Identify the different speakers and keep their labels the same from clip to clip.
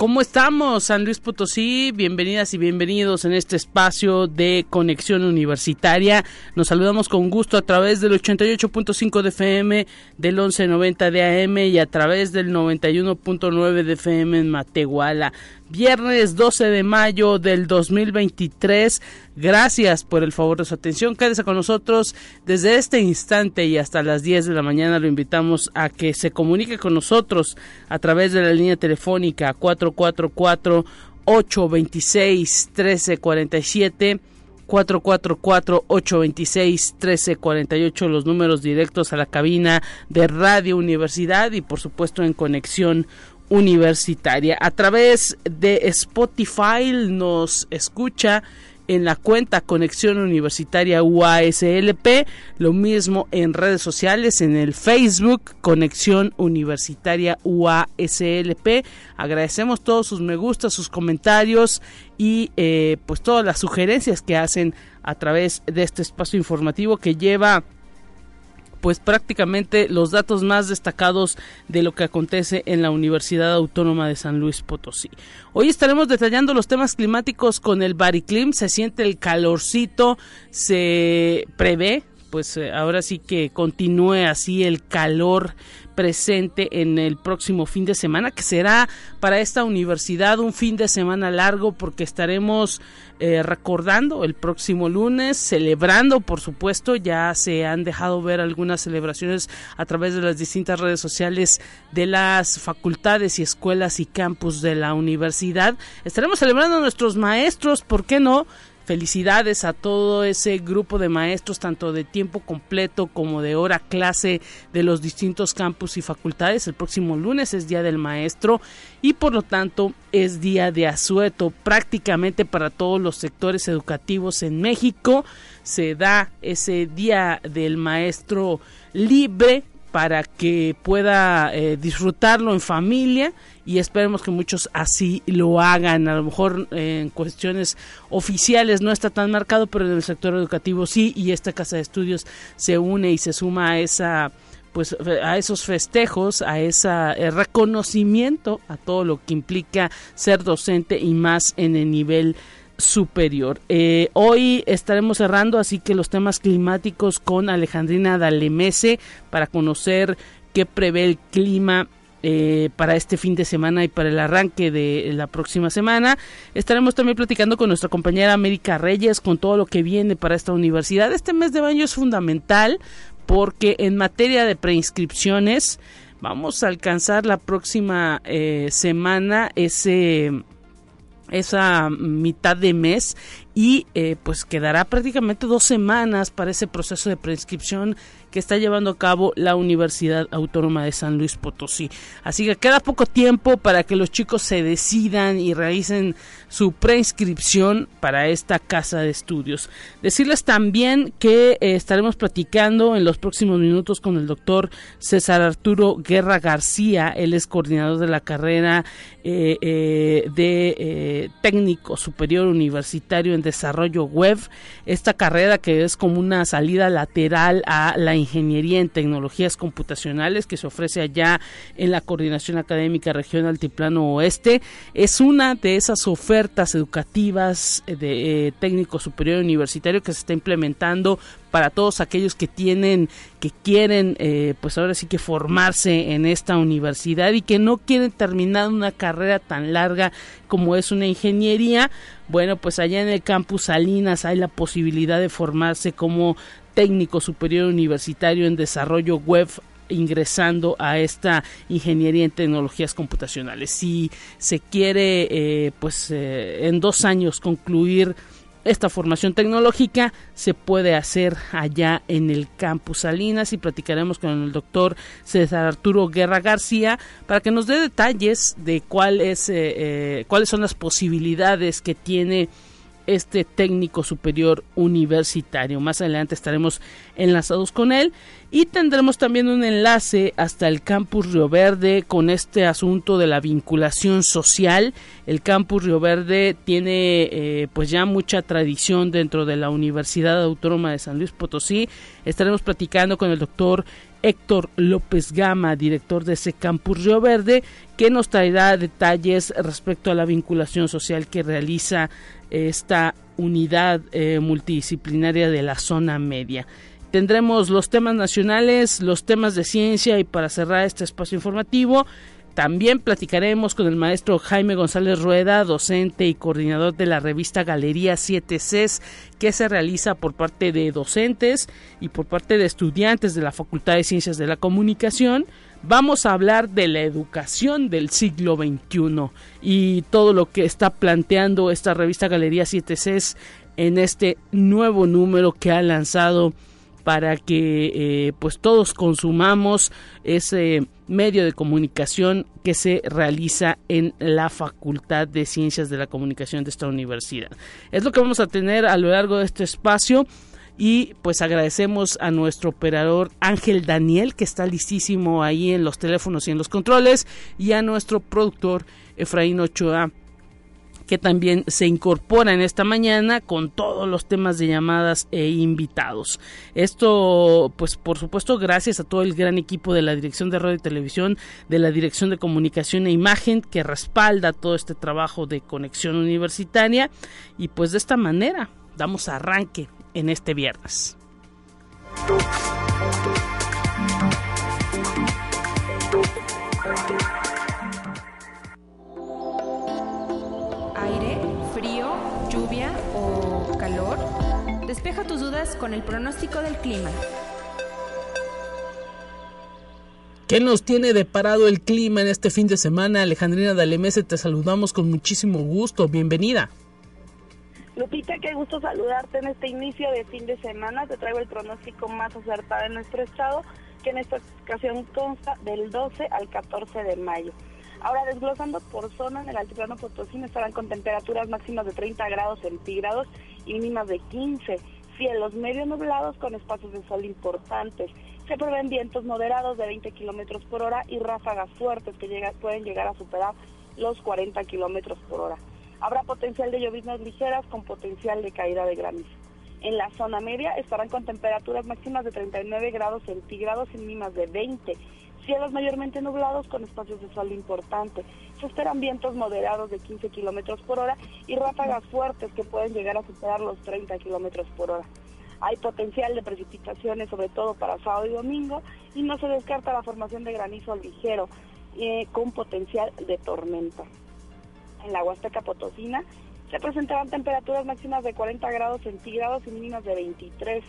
Speaker 1: ¿Cómo estamos, San Luis Potosí? Bienvenidas y bienvenidos en este espacio de conexión universitaria. Nos saludamos con gusto a través del 88.5 de FM, del 1190 de AM y a través del 91.9 de FM en Matehuala viernes 12 de mayo del 2023. Gracias por el favor de su atención. Quédese con nosotros desde este instante y hasta las 10 de la mañana. Lo invitamos a que se comunique con nosotros a través de la línea telefónica 444 826 1347 444-826-1348, los números directos a la cabina de Radio Universidad y por supuesto en conexión universitaria. A través de Spotify nos escucha en la cuenta Conexión Universitaria UASLP, lo mismo en redes sociales, en el Facebook Conexión Universitaria UASLP. Agradecemos todos sus me gusta, sus comentarios y eh, pues todas las sugerencias que hacen a través de este espacio informativo que lleva pues prácticamente los datos más destacados de lo que acontece en la Universidad Autónoma de San Luis Potosí. Hoy estaremos detallando los temas climáticos con el Bariclim, se siente el calorcito, se prevé pues eh, ahora sí que continúe así el calor presente en el próximo fin de semana, que será para esta universidad un fin de semana largo porque estaremos eh, recordando el próximo lunes, celebrando, por supuesto, ya se han dejado ver algunas celebraciones a través de las distintas redes sociales de las facultades y escuelas y campus de la universidad. Estaremos celebrando a nuestros maestros, ¿por qué no? Felicidades a todo ese grupo de maestros, tanto de tiempo completo como de hora clase de los distintos campus y facultades. El próximo lunes es Día del Maestro y por lo tanto es Día de Asueto prácticamente para todos los sectores educativos en México. Se da ese Día del Maestro libre para que pueda eh, disfrutarlo en familia y esperemos que muchos así lo hagan. A lo mejor eh, en cuestiones oficiales no está tan marcado, pero en el sector educativo sí y esta casa de estudios se une y se suma a esa pues a esos festejos, a ese reconocimiento a todo lo que implica ser docente y más en el nivel superior. Eh, hoy estaremos cerrando así que los temas climáticos con Alejandrina Dalemese para conocer qué prevé el clima eh, para este fin de semana y para el arranque de la próxima semana. Estaremos también platicando con nuestra compañera América Reyes con todo lo que viene para esta universidad. Este mes de baño es fundamental porque en materia de preinscripciones vamos a alcanzar la próxima eh, semana ese esa mitad de mes y eh, pues quedará prácticamente dos semanas para ese proceso de preinscripción que está llevando a cabo la Universidad Autónoma de San Luis Potosí. Así que queda poco tiempo para que los chicos se decidan y realicen su preinscripción para esta casa de estudios. Decirles también que eh, estaremos platicando en los próximos minutos con el doctor César Arturo Guerra García, él es coordinador de la carrera eh, eh, de técnico superior universitario en desarrollo web, esta carrera que es como una salida lateral a la ingeniería en tecnologías computacionales que se ofrece allá en la coordinación académica regional Altiplano Oeste, es una de esas ofertas educativas eh, de eh, técnico superior universitario que se está implementando para todos aquellos que tienen, que quieren, eh, pues ahora sí que formarse en esta universidad y que no quieren terminar una carrera tan larga como es una ingeniería. Bueno, pues allá en el campus Salinas hay la posibilidad de formarse como técnico superior universitario en desarrollo web ingresando a esta ingeniería en tecnologías computacionales. Si se quiere, eh, pues eh, en dos años concluir esta formación tecnológica se puede hacer allá en el campus Salinas y platicaremos con el doctor César Arturo Guerra García para que nos dé detalles de cuál es, eh, cuáles son las posibilidades que tiene este técnico superior universitario. Más adelante estaremos enlazados con él y tendremos también un enlace hasta el campus Río Verde con este asunto de la vinculación social. El campus Río Verde tiene eh, pues ya mucha tradición dentro de la Universidad Autónoma de San Luis Potosí. Estaremos platicando con el doctor Héctor López Gama, director de ese campus Río Verde, que nos traerá detalles respecto a la vinculación social que realiza esta unidad eh, multidisciplinaria de la zona media. Tendremos los temas nacionales, los temas de ciencia y para cerrar este espacio informativo, también platicaremos con el maestro Jaime González Rueda, docente y coordinador de la revista Galería 7Cs, que se realiza por parte de docentes y por parte de estudiantes de la Facultad de Ciencias de la Comunicación. Vamos a hablar de la educación del siglo XXI y todo lo que está planteando esta revista Galería 7Cs en este nuevo número que ha lanzado para que eh, pues todos consumamos ese medio de comunicación que se realiza en la Facultad de Ciencias de la Comunicación de esta universidad. Es lo que vamos a tener a lo largo de este espacio y pues agradecemos a nuestro operador Ángel Daniel que está listísimo ahí en los teléfonos y en los controles y a nuestro productor Efraín Ochoa que también se incorpora en esta mañana con todos los temas de llamadas e invitados. Esto, pues por supuesto, gracias a todo el gran equipo de la Dirección de Radio y Televisión, de la Dirección de Comunicación e Imagen, que respalda todo este trabajo de conexión universitaria. Y pues de esta manera damos arranque en este viernes.
Speaker 2: Despeja tus dudas con el pronóstico del clima.
Speaker 1: ¿Qué nos tiene deparado el clima en este fin de semana? Alejandrina Dalemese, te saludamos con muchísimo gusto. Bienvenida.
Speaker 3: Lupita, qué gusto saludarte en este inicio de fin de semana. Te traigo el pronóstico más acertado en nuestro estado, que en esta ocasión consta del 12 al 14 de mayo. Ahora, desglosando por zona, en el altiplano Potosí estarán con temperaturas máximas de 30 grados centígrados y mínimas de 15. Cielos medio nublados con espacios de sol importantes. Se prevén vientos moderados de 20 kilómetros por hora y ráfagas fuertes que pueden llegar a superar los 40 kilómetros por hora. Habrá potencial de lloviznas ligeras con potencial de caída de granizo. En la zona media estarán con temperaturas máximas de 39 grados centígrados y mínimas de 20 Cielos mayormente nublados con espacios de sol importantes. Se esperan vientos moderados de 15 kilómetros por hora y ráfagas fuertes que pueden llegar a superar los 30 kilómetros por hora. Hay potencial de precipitaciones, sobre todo para sábado y domingo, y no se descarta la formación de granizo ligero eh, con potencial de tormenta. En la Huasteca Potosina se presentarán temperaturas máximas de 40 grados centígrados y mínimas de 23.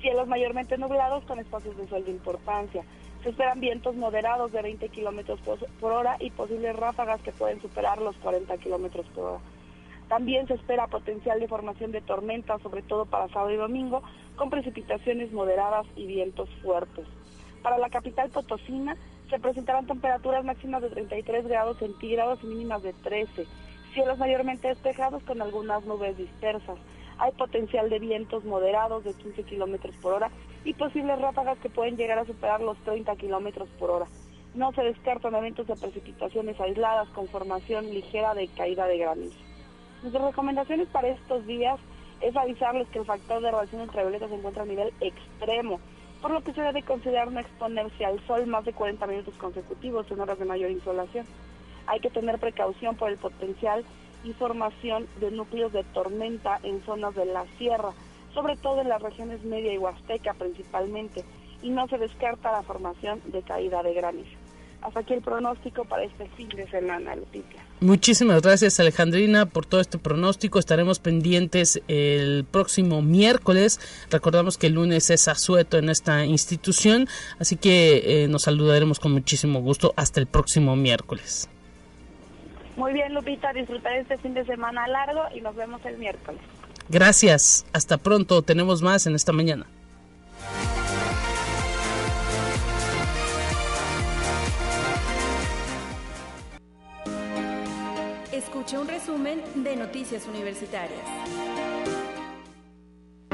Speaker 3: Cielos mayormente nublados con espacios de sol de importancia. Se esperan vientos moderados de 20 kilómetros por hora y posibles ráfagas que pueden superar los 40 kilómetros por hora. También se espera potencial de formación de tormentas, sobre todo para sábado y domingo, con precipitaciones moderadas y vientos fuertes. Para la capital potosina se presentarán temperaturas máximas de 33 grados centígrados y mínimas de 13. Cielos mayormente despejados con algunas nubes dispersas. Hay potencial de vientos moderados de 15 kilómetros por hora y posibles ráfagas que pueden llegar a superar los 30 kilómetros por hora. No se descartan eventos de precipitaciones aisladas con formación ligera de caída de granizo. Nuestras recomendaciones para estos días es avisarles que el factor de radiación ultravioleta se encuentra a nivel extremo, por lo que se debe considerar no exponerse al sol más de 40 minutos consecutivos en horas de mayor insolación. Hay que tener precaución por el potencial y formación de núcleos de tormenta en zonas de la sierra, sobre todo en las regiones media y huasteca principalmente, y no se descarta la formación de caída de granizo. Hasta aquí el pronóstico para este fin de semana, Lupita.
Speaker 1: Muchísimas gracias Alejandrina por todo este pronóstico. Estaremos pendientes el próximo miércoles. Recordamos que el lunes es asueto en esta institución, así que eh, nos saludaremos con muchísimo gusto hasta el próximo miércoles.
Speaker 3: Muy bien, Lupita, disfrutar este fin de semana largo y nos vemos el miércoles.
Speaker 1: Gracias, hasta pronto, tenemos más en esta mañana.
Speaker 2: Escuche un resumen de Noticias Universitarias.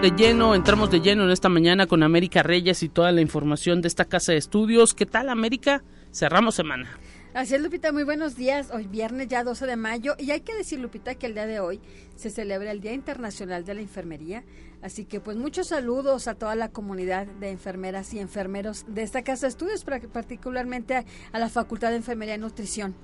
Speaker 1: De lleno, entramos de lleno en esta mañana con América Reyes y toda la información de esta casa de estudios. ¿Qué tal, América? Cerramos semana.
Speaker 4: Así es, Lupita, muy buenos días. Hoy viernes ya 12 de mayo y hay que decir, Lupita, que el día de hoy se celebra el Día Internacional de la Enfermería. Así que pues muchos saludos a toda la comunidad de enfermeras y enfermeros de esta casa de estudios, particularmente a, a la Facultad de Enfermería y Nutrición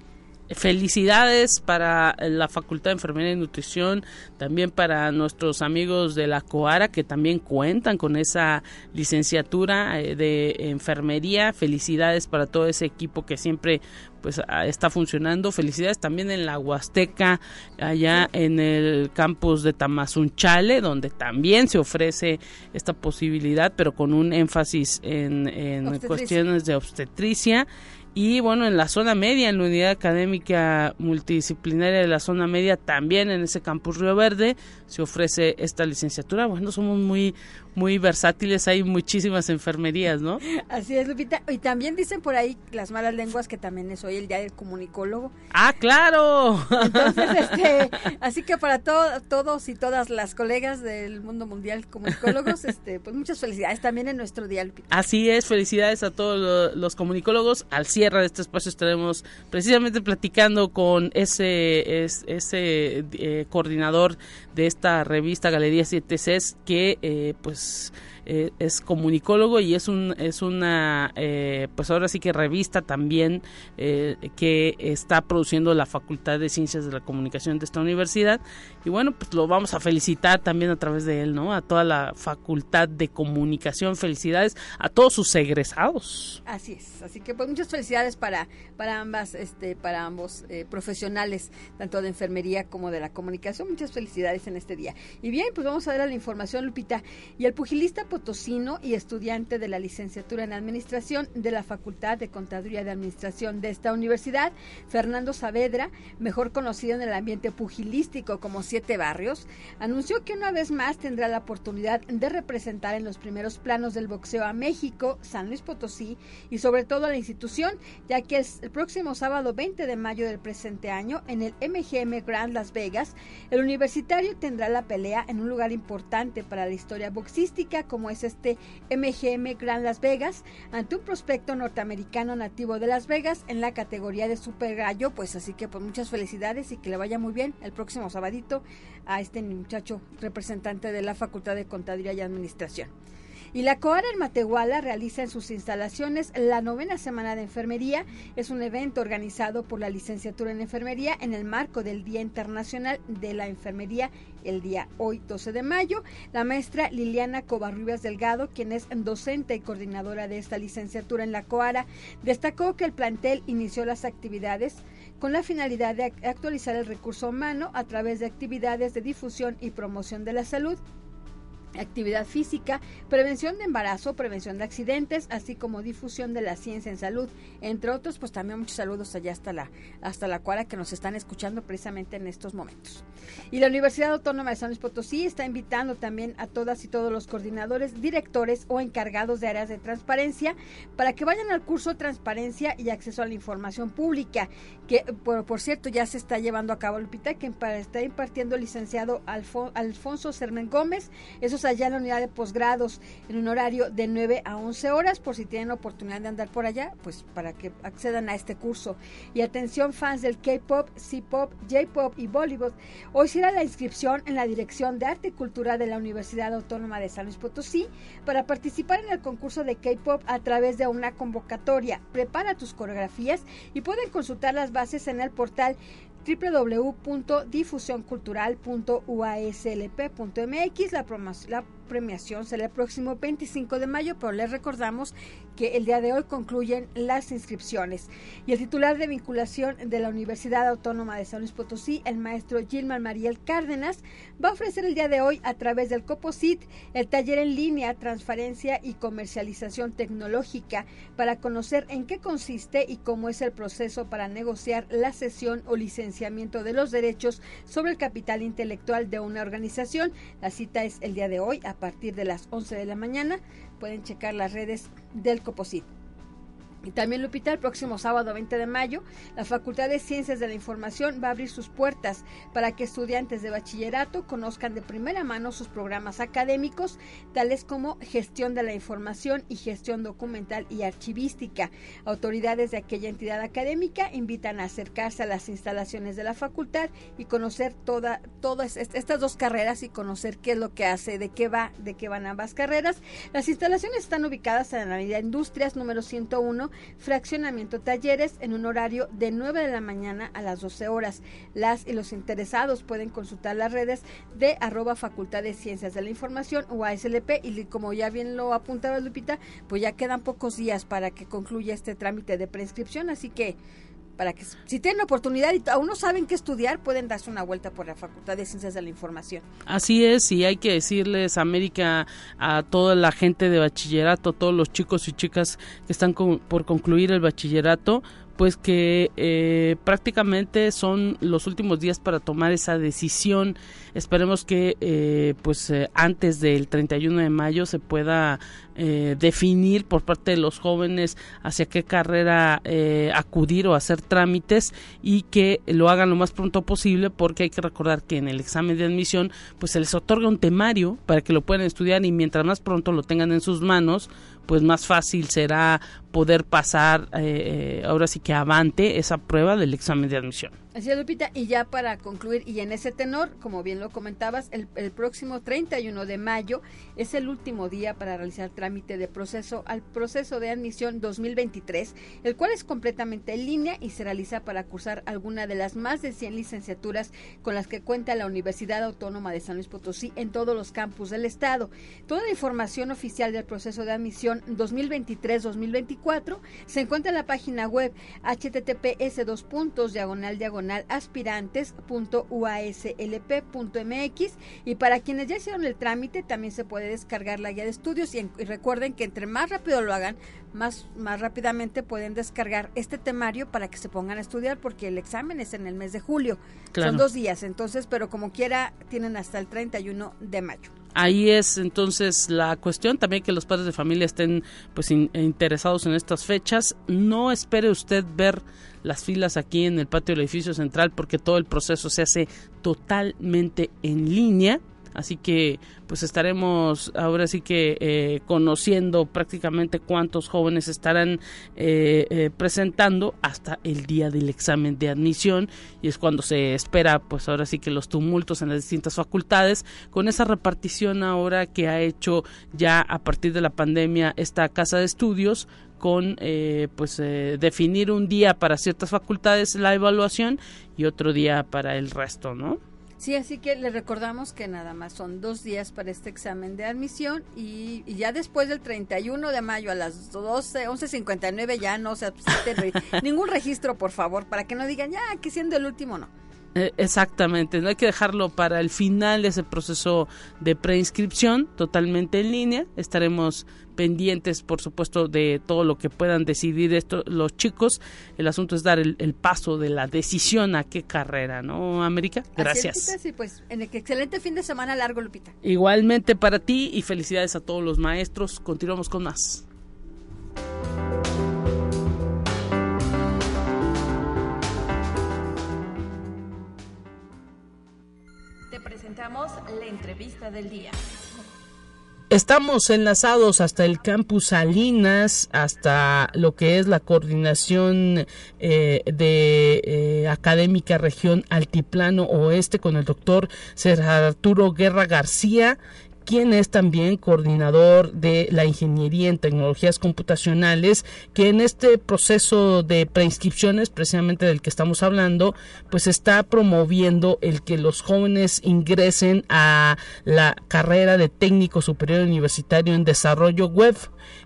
Speaker 1: felicidades para la Facultad de Enfermería y Nutrición, también para nuestros amigos de la COARA que también cuentan con esa licenciatura eh, de enfermería. Felicidades para todo ese equipo que siempre pues está funcionando. Felicidades también en la Huasteca, allá en el campus de Tamazunchale, donde también se ofrece esta posibilidad, pero con un énfasis en, en cuestiones de obstetricia y bueno, en la zona media, en la unidad académica multidisciplinaria de la zona media, también en ese campus Río Verde, se ofrece esta licenciatura. Bueno, somos muy, muy versátiles, hay muchísimas enfermerías, ¿no?
Speaker 4: Así es, Lupita. Y también dicen por ahí las malas lenguas que también es hoy el día del comunicólogo.
Speaker 1: ¡Ah, claro!
Speaker 4: Entonces, este, así que para todos y todas las colegas del mundo mundial comunicólogos, este, pues muchas felicidades también en nuestro día, Lupita.
Speaker 1: Así es, felicidades a todos los comunicólogos. Al cierre de este espacio estaremos precisamente platicando con ese, ese eh, coordinador de esta revista Galería 7 Cs que eh, pues Yes. Eh, es comunicólogo y es un es una eh, pues ahora sí que revista también eh, que está produciendo la Facultad de Ciencias de la Comunicación de esta universidad. Y bueno pues lo vamos a felicitar también a través de él no a toda la Facultad de Comunicación. Felicidades a todos sus egresados.
Speaker 4: Así es. Así que pues muchas felicidades para para ambas este para ambos profesionales tanto de enfermería como de la comunicación. Muchas felicidades en este día. Y bien pues vamos a ver a la información Lupita. Y el pugilista pues, potosino y estudiante de la licenciatura en Administración de la Facultad de Contaduría de Administración de esta universidad, Fernando Saavedra, mejor conocido en el ambiente pugilístico como Siete Barrios, anunció que una vez más tendrá la oportunidad de representar en los primeros planos del boxeo a México, San Luis Potosí y sobre todo a la institución, ya que el próximo sábado 20 de mayo del presente año en el MGM Grand Las Vegas, el universitario tendrá la pelea en un lugar importante para la historia boxística como es este MGM Grand Las Vegas ante un prospecto norteamericano nativo de Las Vegas en la categoría de Super Gallo, pues así que pues muchas felicidades y que le vaya muy bien el próximo sabadito a este muchacho representante de la Facultad de Contaduría y Administración. Y la COAR en Matehuala realiza en sus instalaciones la novena semana de enfermería. Es un evento organizado por la licenciatura en enfermería en el marco del Día Internacional de la Enfermería el día hoy 12 de mayo. La maestra Liliana Covarrubias Delgado, quien es docente y coordinadora de esta licenciatura en la COARA, destacó que el plantel inició las actividades con la finalidad de actualizar el recurso humano a través de actividades de difusión y promoción de la salud actividad física, prevención de embarazo, prevención de accidentes, así como difusión de la ciencia en salud, entre otros, pues también muchos saludos allá hasta la hasta la cuara que nos están escuchando precisamente en estos momentos. Y la Universidad Autónoma de San Luis Potosí está invitando también a todas y todos los coordinadores, directores o encargados de áreas de transparencia para que vayan al curso Transparencia y Acceso a la Información Pública, que por, cierto ya se está llevando a cabo Lupita, que está impartiendo el licenciado Alfonso Sermen Gómez, allá en la unidad de posgrados en un horario de 9 a 11 horas, por si tienen oportunidad de andar por allá, pues para que accedan a este curso. Y atención fans del K-Pop, C-Pop, J-Pop y Bollywood, hoy será la inscripción en la Dirección de Arte y Cultura de la Universidad Autónoma de San Luis Potosí para participar en el concurso de K-Pop a través de una convocatoria. Prepara tus coreografías y pueden consultar las bases en el portal www.difusioncultural.uaslp.mx. La, la premiación será el próximo 25 de mayo, pero les recordamos que el día de hoy concluyen las inscripciones. Y el titular de vinculación de la Universidad Autónoma de San Luis Potosí, el maestro Gilman Mariel Cárdenas, va a ofrecer el día de hoy a través del COPOSIT el taller en línea Transparencia y Comercialización Tecnológica para conocer en qué consiste y cómo es el proceso para negociar la cesión o licenciamiento de los derechos sobre el capital intelectual de una organización. La cita es el día de hoy a partir de las 11 de la mañana. Pueden checar las redes del Coposit. Y también, Lupita, el próximo sábado 20 de mayo, la Facultad de Ciencias de la Información va a abrir sus puertas para que estudiantes de bachillerato conozcan de primera mano sus programas académicos, tales como gestión de la información y gestión documental y archivística. Autoridades de aquella entidad académica invitan a acercarse a las instalaciones de la facultad y conocer toda, todas estas dos carreras y conocer qué es lo que hace, de qué va, de qué van ambas carreras. Las instalaciones están ubicadas en la Avenida Industrias número 101 fraccionamiento talleres en un horario de 9 de la mañana a las 12 horas. Las y los interesados pueden consultar las redes de arroba Facultad de Ciencias de la Información o ASLP y como ya bien lo apuntaba Lupita, pues ya quedan pocos días para que concluya este trámite de prescripción, así que para que si tienen oportunidad y aún no saben qué estudiar, pueden darse una vuelta por la Facultad de Ciencias de la Información.
Speaker 1: Así es, y hay que decirles, América, a toda la gente de bachillerato, todos los chicos y chicas que están por concluir el bachillerato, pues que eh, prácticamente son los últimos días para tomar esa decisión. Esperemos que eh, pues eh, antes del 31 de mayo se pueda definir por parte de los jóvenes hacia qué carrera acudir o hacer trámites y que lo hagan lo más pronto posible porque hay que recordar que en el examen de admisión pues se les otorga un temario para que lo puedan estudiar y mientras más pronto lo tengan en sus manos pues más fácil será poder pasar eh, eh, ahora sí que avante esa prueba del examen de admisión.
Speaker 4: Así es. Y ya para concluir, y en ese tenor, como bien lo comentabas, el, próximo 31 de mayo es el último día para realizar trámite de proceso al proceso de admisión 2023, el cual es completamente en línea y se realiza para cursar alguna de las más de 100 licenciaturas con las que cuenta la Universidad Autónoma de San Luis Potosí en todos los campus del estado. Toda la información oficial del proceso de admisión 2023-2024 se encuentra en la página web https dos puntos diagonal diagonal aspirantes.uaslp.mx y para quienes ya hicieron el trámite también se puede descargar la guía de estudios. Y, recuerden que entre más rápido lo hagan, más, más rápidamente pueden descargar este temario para que se pongan a estudiar porque el examen es en el mes de julio. Son dos días, entonces, pero como quiera, tienen hasta el 31 de mayo.
Speaker 1: Ahí es entonces la cuestión. También que los padres de familia estén pues interesados en estas fechas. No espere usted ver las filas aquí en el patio del edificio central porque todo el proceso se hace totalmente en línea. Así que pues estaremos ahora sí que eh, conociendo prácticamente cuántos jóvenes estarán eh, eh, presentando hasta el día del examen de admisión. Y es cuando se espera pues ahora sí que los tumultos en las distintas facultades. Con esa repartición ahora que ha hecho ya a partir de la pandemia esta casa de estudios con pues definir un día para ciertas facultades la evaluación y otro día para el resto, ¿no?
Speaker 4: Sí, así que le recordamos que nada más son dos días para este examen de admisión y, ya después del 31 de mayo a las 12, 11.59 ya no se ningún registro, por favor, para que no digan, ya, que siendo el último, no.
Speaker 1: Eh, exactamente, no hay que dejarlo para el final de ese proceso de preinscripción totalmente en línea. Estaremos pendientes, por supuesto, de todo lo que puedan decidir esto, los chicos. El asunto es dar el, paso de la decisión a qué carrera, ¿no, América? Gracias.
Speaker 4: sí, pues, en el excelente fin de semana largo, Lupita.
Speaker 1: Igualmente para ti y felicidades a todos los maestros. Continuamos con más.
Speaker 2: La entrevista del día.
Speaker 1: Estamos enlazados hasta el campus Salinas, hasta lo que es la coordinación eh, de eh, académica región Altiplano Oeste con el doctor César Arturo Guerra García quien es también coordinador de la ingeniería en tecnologías computacionales, que en este proceso de preinscripciones, precisamente del que estamos hablando, pues está promoviendo el que los jóvenes ingresen a la carrera de técnico superior universitario en desarrollo web.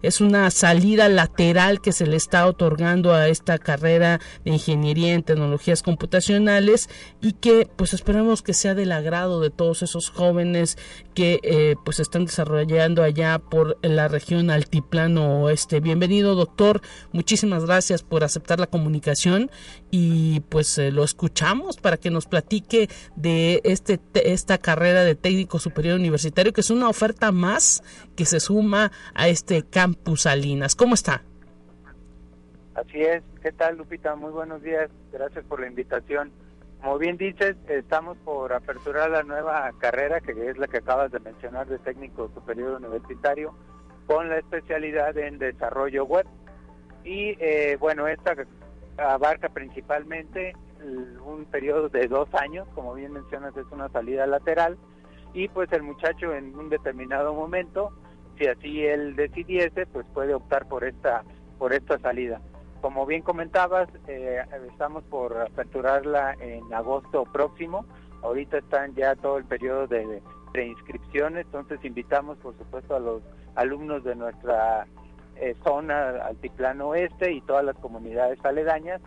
Speaker 1: Es una salida lateral que se le está otorgando a esta carrera de ingeniería en tecnologías computacionales y que pues esperemos que sea del agrado de todos esos jóvenes que eh, pues están desarrollando allá por la región altiplano oeste. Bienvenido doctor, muchísimas gracias por aceptar la comunicación y pues eh, lo escuchamos para que nos platique de este esta carrera de técnico superior universitario que es una oferta más que se suma a este Campus Salinas. ¿Cómo está?
Speaker 5: Así es. ¿Qué tal, Lupita? Muy buenos días. Gracias por la invitación. Como bien dices, estamos por aperturar la nueva carrera, que es la que acabas de mencionar, de técnico superior universitario, con la especialidad en desarrollo web. Y eh, bueno, esta abarca principalmente un periodo de dos años, como bien mencionas, es una salida lateral, y pues el muchacho en un determinado momento, si así él decidiese, pues puede optar por esta, por esta salida. Como bien comentabas, eh, estamos por aperturarla en agosto próximo. Ahorita están ya todo el periodo de preinscripción, entonces invitamos por supuesto a los alumnos de nuestra eh, zona altiplano oeste y todas las comunidades aledañas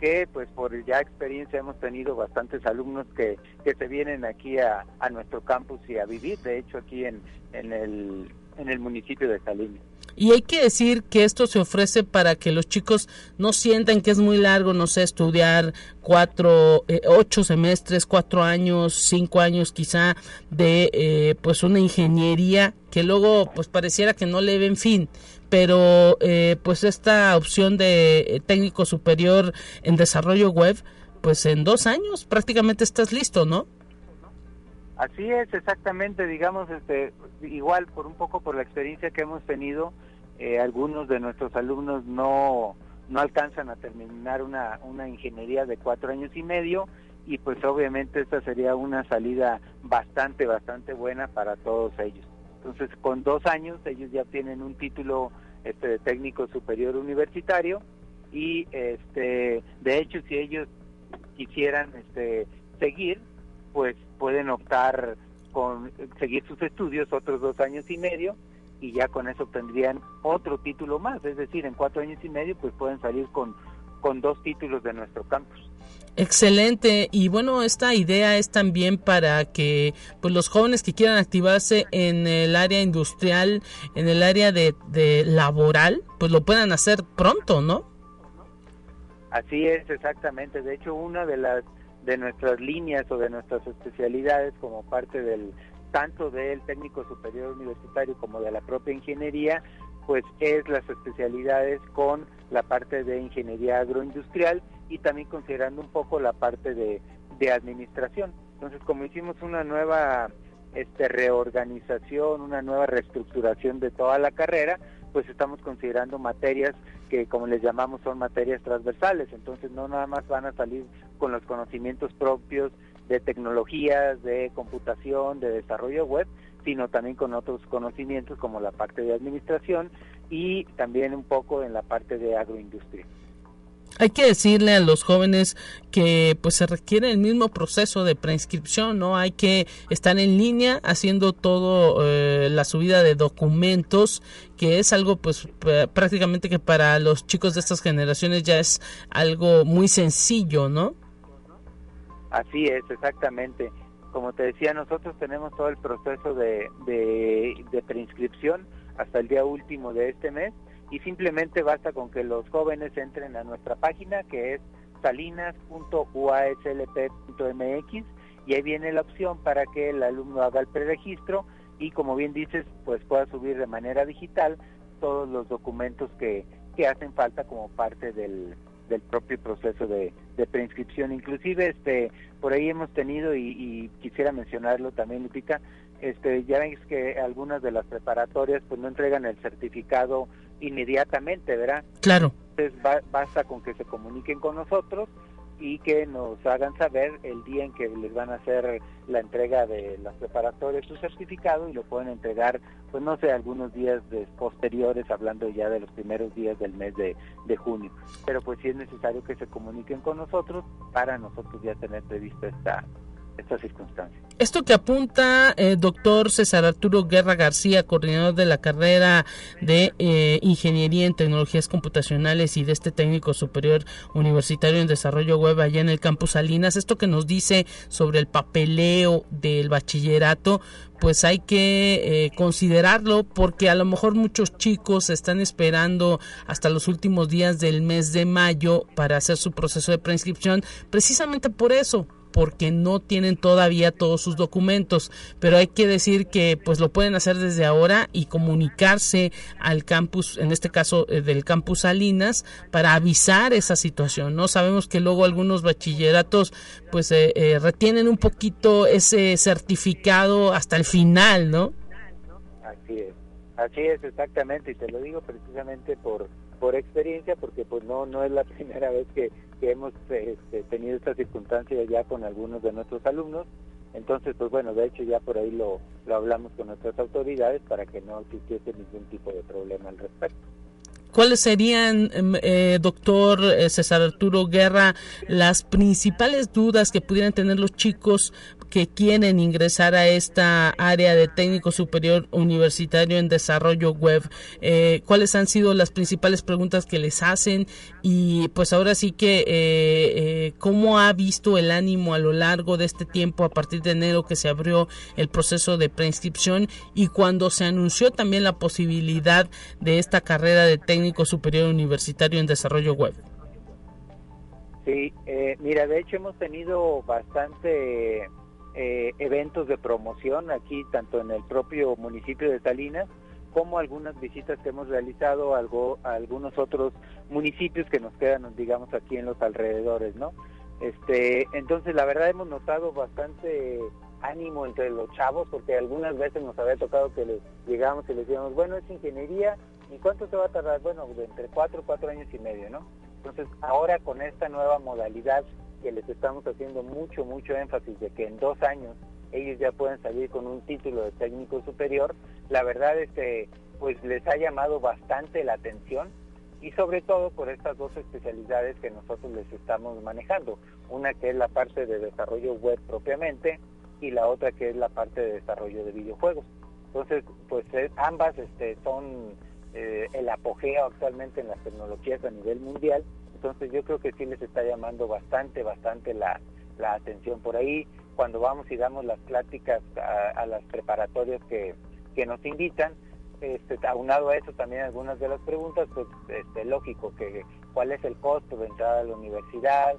Speaker 5: que pues por ya experiencia hemos tenido bastantes alumnos que, que se vienen aquí a, a nuestro campus y a vivir, de hecho aquí en, en, el, en el municipio de Salinas.
Speaker 1: Y hay que decir que esto se ofrece para que los chicos no sientan que es muy largo, no sé, estudiar cuatro, eh, ocho semestres, cuatro años, cinco años quizá de eh, pues una ingeniería que luego pues pareciera que no le ven fin. Pero eh, pues esta opción de técnico superior en desarrollo web, pues en dos años prácticamente estás listo, ¿no?
Speaker 5: Así es, exactamente, digamos, este, igual por un poco por la experiencia que hemos tenido, eh, algunos de nuestros alumnos no, no alcanzan a terminar una, una ingeniería de cuatro años y medio y pues obviamente esta sería una salida bastante, bastante buena para todos ellos. Entonces, con dos años ellos ya tienen un título este, de técnico superior universitario y este, de hecho si ellos quisieran este, seguir, pues pueden optar con seguir sus estudios otros dos años y medio y ya con eso tendrían otro título más, es decir, en cuatro años y medio pues pueden salir con, con dos títulos de nuestro campus.
Speaker 1: Excelente y bueno esta idea es también para que pues los jóvenes que quieran activarse en el área industrial, en el área de, de laboral, pues lo puedan hacer pronto, ¿no?
Speaker 5: Así es, exactamente. De hecho, una de las de nuestras líneas o de nuestras especialidades como parte del tanto del técnico superior universitario como de la propia ingeniería, pues es las especialidades con la parte de ingeniería agroindustrial y también considerando un poco la parte de, de administración. Entonces, como hicimos una nueva este, reorganización, una nueva reestructuración de toda la carrera, pues estamos considerando materias que como les llamamos son materias transversales, entonces no nada más van a salir con los conocimientos propios de tecnologías, de computación, de desarrollo web, sino también con otros conocimientos como la parte de administración y también un poco en la parte de agroindustria.
Speaker 1: Hay que decirle a los jóvenes que pues se requiere el mismo proceso de preinscripción, ¿no? Hay que estar en línea haciendo todo eh, la subida de documentos, que es algo pues prácticamente que para los chicos de estas generaciones ya es algo muy sencillo, ¿no?
Speaker 5: Así es, exactamente. Como te decía, nosotros tenemos todo el proceso de, de, de preinscripción hasta el día último de este mes y simplemente basta con que los jóvenes entren a nuestra página que es salinas.uaslp.mx y ahí viene la opción para que el alumno haga el preregistro y como bien dices pues pueda subir de manera digital todos los documentos que, que hacen falta como parte del, del propio proceso de, de preinscripción. Inclusive este por ahí hemos tenido y, y quisiera mencionarlo también Lupita este ya ven que algunas de las preparatorias pues no entregan el certificado inmediatamente, ¿verdad?
Speaker 1: Claro.
Speaker 5: Entonces basta con que se comuniquen con nosotros y que nos hagan saber el día en que les van a hacer la entrega de las preparatorias su certificado y lo pueden entregar, pues no sé, algunos días de posteriores, hablando ya de los primeros días del mes de, de junio. Pero pues sí es necesario que se comuniquen con nosotros para nosotros ya tener prevista esta,
Speaker 1: Esto que apunta eh, doctor César Arturo Guerra García, coordinador de la carrera de eh, Ingeniería en Tecnologías Computacionales y de este técnico superior universitario en desarrollo web allá en el campus Salinas, esto que nos dice sobre el papeleo del bachillerato, pues hay que eh, considerarlo porque a lo mejor muchos chicos están esperando hasta los últimos días del mes de mayo para hacer su proceso de preinscripción, precisamente por eso, porque no tienen todavía todos sus documentos, pero hay que decir que pues lo pueden hacer desde ahora y comunicarse al campus, en este caso eh, del campus Salinas, para avisar esa situación, ¿no? Sabemos que luego algunos bachilleratos pues eh, eh, retienen un poquito ese certificado hasta el final, ¿no?
Speaker 5: Así es, así es exactamente y te lo digo precisamente por por experiencia porque pues no no es la primera vez que, hemos este, tenido esta circunstancia ya con algunos de nuestros alumnos. Entonces pues bueno de hecho ya por ahí lo, lo hablamos con nuestras autoridades para que no existiese ningún tipo de problema al respecto.
Speaker 1: ¿Cuáles serían, em, eh, doctor eh, César Arturo Guerra, las principales dudas que pudieran tener los chicos que quieren ingresar a esta área de técnico superior universitario en desarrollo web. Eh, ¿Cuáles han sido las principales preguntas que les hacen? Y pues ahora sí que, eh, eh, ¿cómo ha visto el ánimo a lo largo de este tiempo a partir de enero que se abrió el proceso de preinscripción y cuando se anunció también la posibilidad de esta carrera de técnico superior universitario en desarrollo web?
Speaker 5: Sí, mira, de hecho hemos tenido bastante eh, eventos de promoción aquí, tanto en el propio municipio de Salinas, como algunas visitas que hemos realizado a, a algunos otros municipios que nos quedan, digamos, aquí en los alrededores, ¿no? Este, entonces, la verdad hemos notado bastante ánimo entre los chavos, porque algunas veces nos había tocado que les llegamos y les decíamos, bueno, es ingeniería, ¿y cuánto se va a tardar? Bueno, entre cuatro, cuatro años y medio, ¿no? Entonces, ahora con esta nueva modalidad que les estamos haciendo mucho, mucho énfasis de que en dos años ellos ya pueden salir con un título de técnico superior, la verdad es que pues les ha llamado bastante la atención y sobre todo por estas dos especialidades que nosotros les estamos manejando, una que es la parte de desarrollo web propiamente y la otra que es la parte de desarrollo de videojuegos. Entonces, pues eh, ambas este, son eh, el apogeo actualmente en las tecnologías a nivel mundial entonces yo creo que sí les está llamando bastante, bastante la, atención por ahí. Cuando vamos y damos las pláticas a, las preparatorias que, nos invitan, este, aunado a eso también algunas de las preguntas, pues este, lógico, que cuál es el costo de entrada a la universidad,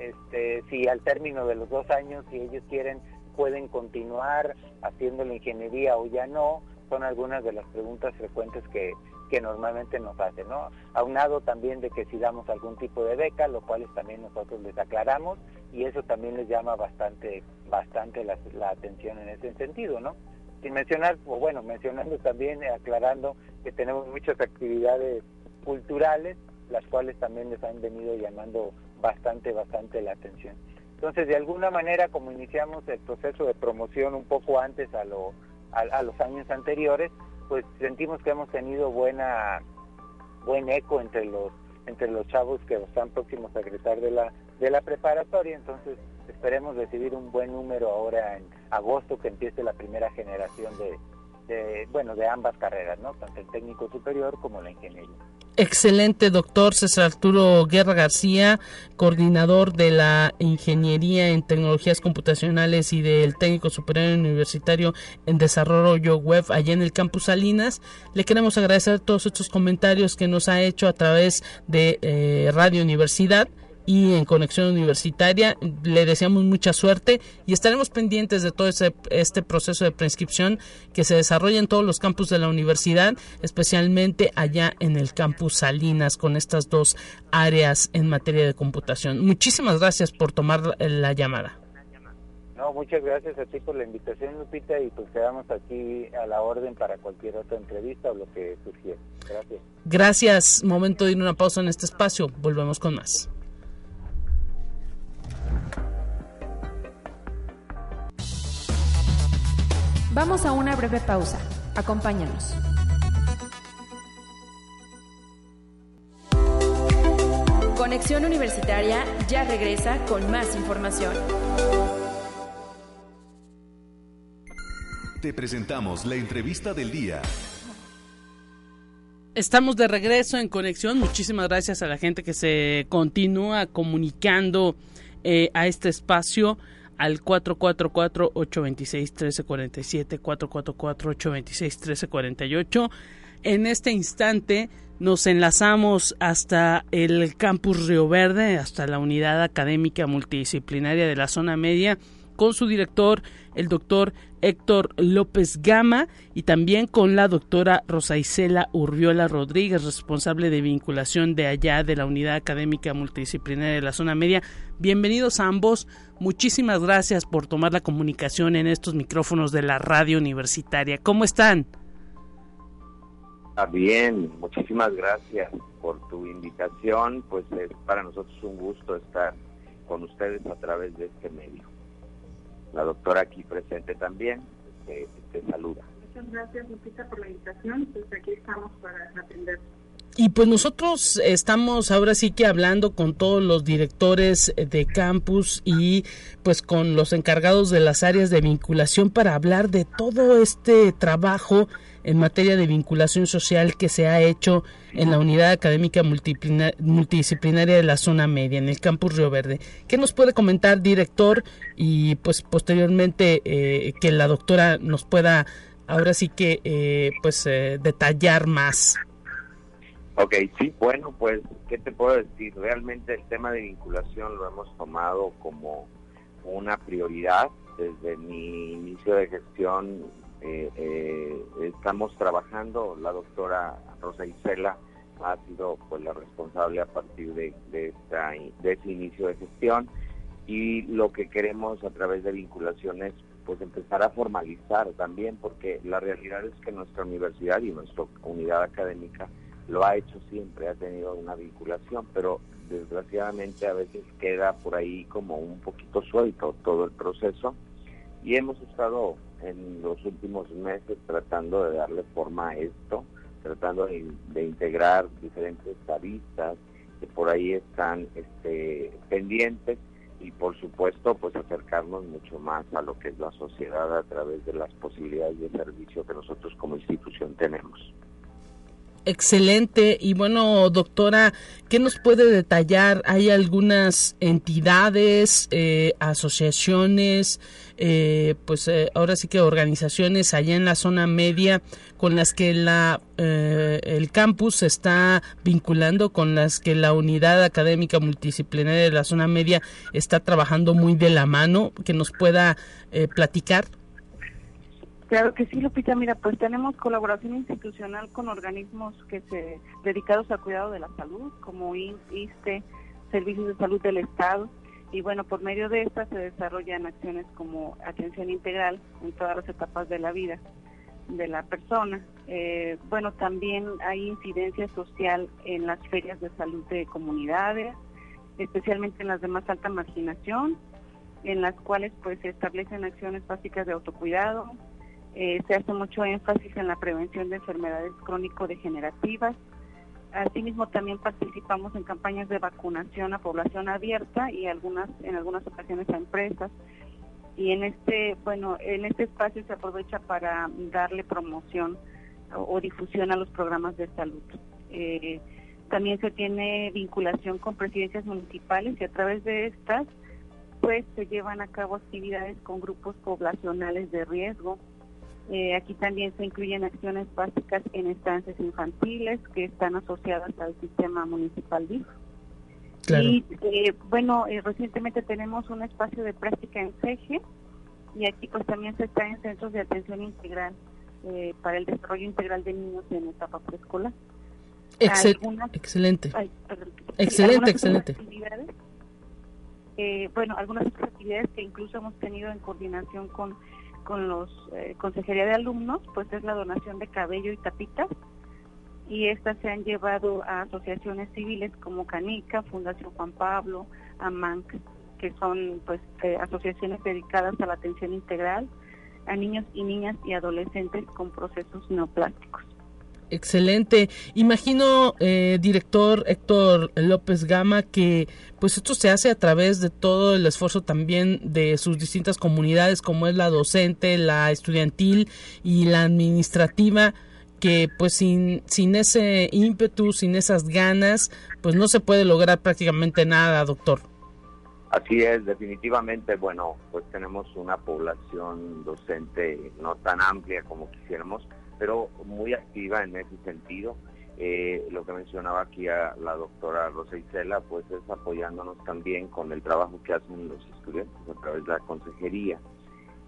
Speaker 5: este, si al término de los dos años, si ellos quieren, pueden continuar haciendo la ingeniería o ya no, son algunas de las preguntas frecuentes que, que normalmente nos hacen, ¿no? Aunado también de que si damos algún tipo de beca, lo cual también nosotros les aclaramos y eso también les llama bastante, bastante la, atención en ese sentido, ¿no? Sin mencionar, o bueno, mencionando también, aclarando que tenemos muchas actividades culturales, las cuales también les han venido llamando bastante, bastante la atención. Entonces, de alguna manera, como iniciamos el proceso de promoción un poco antes a, lo, a los años anteriores, pues sentimos que hemos tenido buena buen eco entre los entre los chavos que están próximos a egresar de la de la preparatoria. Entonces esperemos recibir un buen número ahora en agosto que empiece la primera generación de, de bueno de ambas carreras no tanto el técnico superior como la ingeniería
Speaker 1: Excelente, doctor César Arturo Guerra García, coordinador de la Ingeniería en Tecnologías Computacionales y del Técnico Superior Universitario en Desarrollo Web allá en el Campus Salinas. Le queremos agradecer todos estos comentarios que nos ha hecho a través de eh, Radio Universidad y en Conexión Universitaria. Le deseamos mucha suerte y estaremos pendientes de todo este proceso de prescripción que se desarrolla en todos los campus de la universidad, especialmente allá en el campus Salinas con estas dos áreas en materia de computación. Muchísimas gracias por tomar la llamada.
Speaker 5: No, muchas gracias a ti por la invitación, Lupita, y pues quedamos aquí a la orden para cualquier otra entrevista o lo que surgiera. Gracias.
Speaker 1: Gracias. Momento de ir a una pausa en este espacio. Volvemos con más.
Speaker 2: Vamos a una breve pausa. Acompáñanos. Conexión Universitaria ya regresa con más información.
Speaker 6: Te presentamos la entrevista del día.
Speaker 1: Estamos de regreso en conexión. Muchísimas gracias a la gente que se continúa comunicando eh, a este espacio al 444-826-1347, 444-826-1348. En este instante nos enlazamos hasta el campus Río Verde, hasta la unidad académica multidisciplinaria de la zona media, con su director, el doctor Héctor López Gama, y también con la doctora Rosa Isela Urbiola Rodríguez, responsable de vinculación de allá de la unidad académica multidisciplinaria de la zona media. Bienvenidos a ambos. Muchísimas gracias por tomar la comunicación en estos micrófonos de la radio universitaria. ¿Cómo están?
Speaker 7: bien, muchísimas gracias por tu invitación, pues es para nosotros un gusto estar con ustedes a través de este medio. La doctora aquí presente también te, te saluda.
Speaker 8: Muchas gracias Lupita por la invitación, pues aquí estamos para atender.
Speaker 1: Y pues nosotros estamos ahora sí que hablando con todos los directores de campus y pues con los encargados de las áreas de vinculación para hablar de todo este trabajo en materia de vinculación social que se ha hecho en la unidad académica multidisciplinaria de la zona media, en el campus Río Verde. ¿Qué nos puede comentar, director? Y pues posteriormente eh, que la doctora nos pueda ahora sí que eh, pues eh, detallar más.
Speaker 7: Ok, sí, bueno, pues, ¿qué te puedo decir? Realmente el tema de vinculación lo hemos tomado como una prioridad desde mi inicio de gestión eh, eh, estamos trabajando, la doctora Rosa Isela ha sido pues la responsable a partir de, de, de ese inicio de gestión y lo que queremos a través de vinculaciones pues empezar a formalizar también porque la realidad es que nuestra universidad y nuestra unidad académica lo ha hecho siempre, ha tenido una vinculación, pero desgraciadamente a veces queda por ahí como un poquito suelto todo el proceso y hemos estado en los últimos meses tratando de darle forma a esto, tratando de, integrar diferentes aristas que por ahí están este, pendientes y por supuesto pues acercarnos mucho más a lo que es la sociedad a través de las posibilidades de servicio que nosotros como institución tenemos.
Speaker 1: Excelente. Y bueno, doctora, ¿qué nos puede detallar? ¿Hay algunas entidades, eh, asociaciones, eh, pues eh, ahora sí que organizaciones allá en la zona media con las que la, el campus se está vinculando, con las que la unidad académica multidisciplinaria de la zona media está trabajando muy de la mano? ¿Que nos pueda platicar?
Speaker 8: Claro que sí, Lupita. Mira, pues tenemos colaboración institucional con organismos que se dedicados al cuidado de la salud, como ISTE, Servicios de Salud del Estado. Y bueno, por medio de estas se desarrollan acciones como atención integral en todas las etapas de la vida de la persona. Eh, bueno, también hay incidencia social en las ferias de salud de comunidades, especialmente en las de más alta marginación, en las cuales pues se establecen acciones básicas de autocuidado, eh, se hace mucho énfasis en la prevención de enfermedades crónico-degenerativas. Asimismo, también participamos en campañas de vacunación a población abierta y algunas en algunas ocasiones a empresas. Y en este, bueno, en este espacio se aprovecha para darle promoción o, difusión a los programas de salud. Eh, también se tiene vinculación con presidencias municipales y a través de estas, pues se llevan a cabo actividades con grupos poblacionales de riesgo, eh, aquí también se incluyen acciones básicas en estancias infantiles que están asociadas al sistema municipal DIF. Y eh, bueno, eh, recientemente tenemos un espacio de práctica en CEGE y aquí pues también se está en centros de atención integral para el desarrollo integral de niños en etapa preescolar.
Speaker 1: excelente. excelente, excelente.
Speaker 8: bueno, algunas actividades que incluso hemos tenido en coordinación con con los eh, consejería de alumnos, pues es la donación de cabello y tapitas y estas se han llevado a asociaciones civiles como Canica, Fundación Juan Pablo, AMANC, que son pues eh, asociaciones dedicadas a la atención integral a niños y niñas y adolescentes con procesos neoplásticos.
Speaker 1: Excelente. Imagino, eh, director Héctor López Gama, que pues esto se hace a través de todo el esfuerzo también de sus distintas comunidades, como es la docente, la estudiantil y la administrativa, que pues sin, sin ese ímpetu, sin esas ganas, pues no se puede lograr prácticamente nada, doctor.
Speaker 7: Así es, definitivamente, bueno, pues tenemos una población docente no tan amplia como quisiéramos, pero muy activa en ese sentido. Eh, lo que mencionaba aquí a la doctora Rosa Isela, pues es apoyándonos también con el trabajo que hacen los estudiantes a través de la consejería.